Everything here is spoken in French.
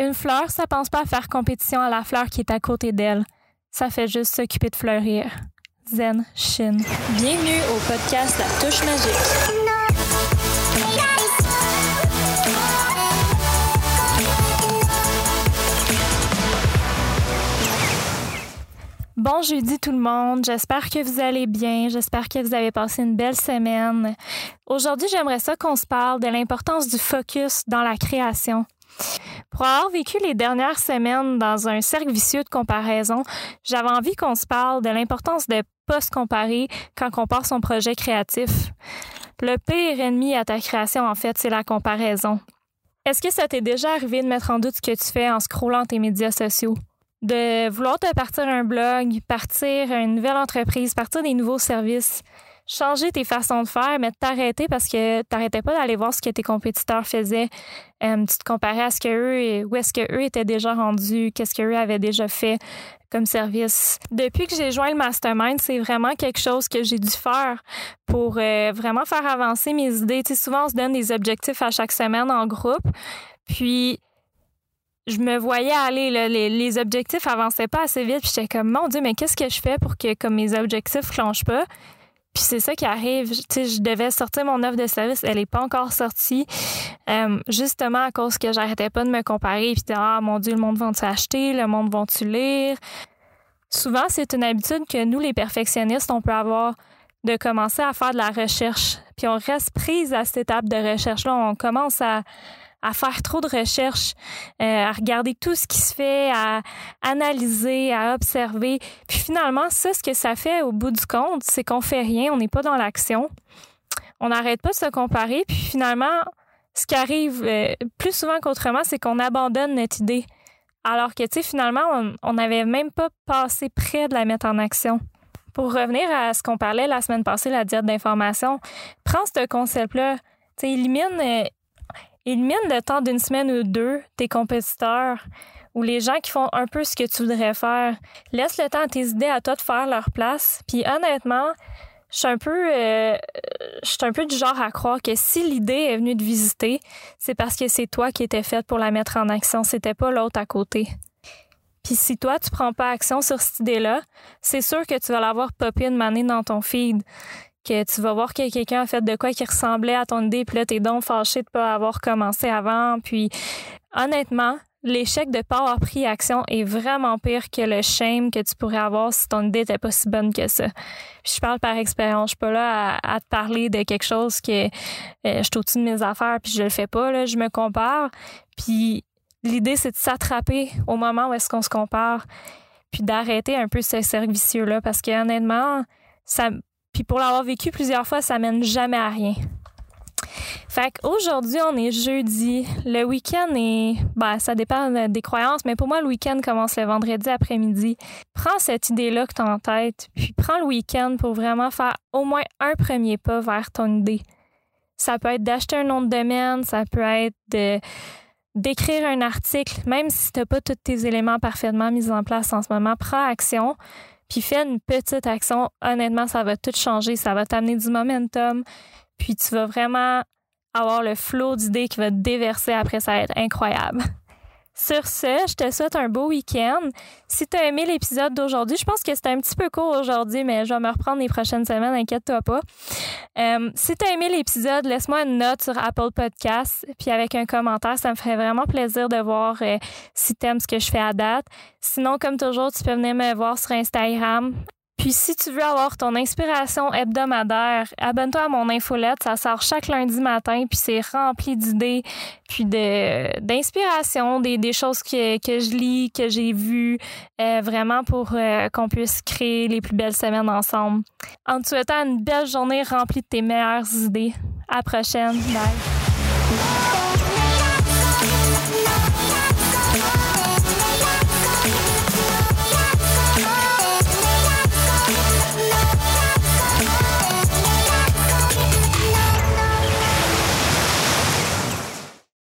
Une fleur, ça pense pas à faire compétition à la fleur qui est à côté d'elle. Ça fait juste s'occuper de fleurir. Zen Shin. Bienvenue au podcast La Touche Magique. Bon jeudi tout le monde, j'espère que vous allez bien, j'espère que vous avez passé une belle semaine. Aujourd'hui, j'aimerais ça qu'on se parle de l'importance du focus dans la création. Pour avoir vécu les dernières semaines dans un cercle vicieux de comparaison, j'avais envie qu'on se parle de l'importance de pas se comparer quand on part son projet créatif. Le pire ennemi à ta création, en fait, c'est la comparaison. Est-ce que ça t'est déjà arrivé de mettre en doute ce que tu fais en scrollant tes médias sociaux? de vouloir te partir un blog, partir une nouvelle entreprise, partir des nouveaux services, changer tes façons de faire, mais t'arrêter parce que t'arrêtais pas d'aller voir ce que tes compétiteurs faisaient. Tu te comparais à ce que eux, où est-ce que eux étaient déjà rendus, qu'est-ce que eux avaient déjà fait comme service. Depuis que j'ai joint le mastermind, c'est vraiment quelque chose que j'ai dû faire pour euh, vraiment faire avancer mes idées. Tu sais, souvent on se donne des objectifs à chaque semaine en groupe, puis je me voyais aller, là, les, les, objectifs avançaient pas assez vite, puis j'étais comme, mon Dieu, mais qu'est-ce que je fais pour que comme mes objectifs ne clenchent pas? Puis c'est ça qui arrive. Tu sais, je devais sortir mon offre de service, elle n'est pas encore sortie, euh, justement à cause que j'arrêtais pas de me comparer, puis ah mon Dieu, le monde va-tu acheter, le monde va-tu lire? Souvent, c'est une habitude que nous, les perfectionnistes, on peut avoir de commencer à faire de la recherche. Puis on reste prise à cette étape de recherche-là. On commence à, à faire trop de recherches, euh, à regarder tout ce qui se fait, à analyser, à observer. Puis finalement, ça, ce que ça fait au bout du compte, c'est qu'on fait rien, on n'est pas dans l'action. On n'arrête pas de se comparer. Puis finalement, ce qui arrive euh, plus souvent qu'autrement, c'est qu'on abandonne notre idée. Alors que, tu sais, finalement, on n'avait même pas passé près de la mettre en action. Pour revenir à ce qu'on parlait la semaine passée, la diète d'information, prends ce concept-là. Tu élimine, Élimine le temps d'une semaine ou deux tes compétiteurs ou les gens qui font un peu ce que tu voudrais faire. Laisse le temps à tes idées à toi de faire leur place. Puis honnêtement, je suis un peu euh, je suis un peu du genre à croire que si l'idée est venue de visiter, c'est parce que c'est toi qui étais faite pour la mettre en action, c'était pas l'autre à côté. Puis si toi tu prends pas action sur cette idée-là, c'est sûr que tu vas l'avoir popé une manée dans ton feed que tu vas voir que quelqu'un a fait de quoi qui ressemblait à ton idée, puis là, t'es donc fâché de pas avoir commencé avant. Puis, honnêtement, l'échec de pas avoir pris action est vraiment pire que le shame que tu pourrais avoir si ton idée n'était pas si bonne que ça. Puis je parle par expérience. Je suis pas là à, te parler de quelque chose que euh, je suis au-dessus de mes affaires puis je le fais pas. Là. Je me compare. Puis l'idée, c'est de s'attraper au moment où est-ce qu'on se compare puis d'arrêter un peu ce servicieux-là parce que honnêtement, ça puis pour l'avoir vécu plusieurs fois, ça mène jamais à rien. Fait qu'aujourd'hui, on est jeudi. Le week-end est. Ben, ça dépend des croyances, mais pour moi, le week-end commence le vendredi après-midi. Prends cette idée-là que tu as en tête, puis prends le week-end pour vraiment faire au moins un premier pas vers ton idée. Ça peut être d'acheter un nom de domaine, ça peut être d'écrire un article, même si tu n'as pas tous tes éléments parfaitement mis en place en ce moment, prends action, puis fais une petite action. Honnêtement, ça va tout changer. Ça va t'amener du momentum. Puis tu vas vraiment avoir le flot d'idées qui va te déverser après. Ça va être incroyable. Sur ce, je te souhaite un beau week-end. Si tu as aimé l'épisode d'aujourd'hui, je pense que c'était un petit peu court aujourd'hui, mais je vais me reprendre les prochaines semaines, inquiète-toi pas. Euh, si tu as aimé l'épisode, laisse-moi une note sur Apple Podcasts, puis avec un commentaire, ça me ferait vraiment plaisir de voir euh, si tu aimes ce que je fais à date. Sinon, comme toujours, tu peux venir me voir sur Instagram puis si tu veux avoir ton inspiration hebdomadaire, abonne-toi à mon infolette. Ça sort chaque lundi matin, puis c'est rempli d'idées, puis de d'inspiration, des, des choses que, que je lis, que j'ai vues, euh, vraiment pour euh, qu'on puisse créer les plus belles semaines ensemble. En te souhaitant une belle journée remplie de tes meilleures idées. À la prochaine. Bye.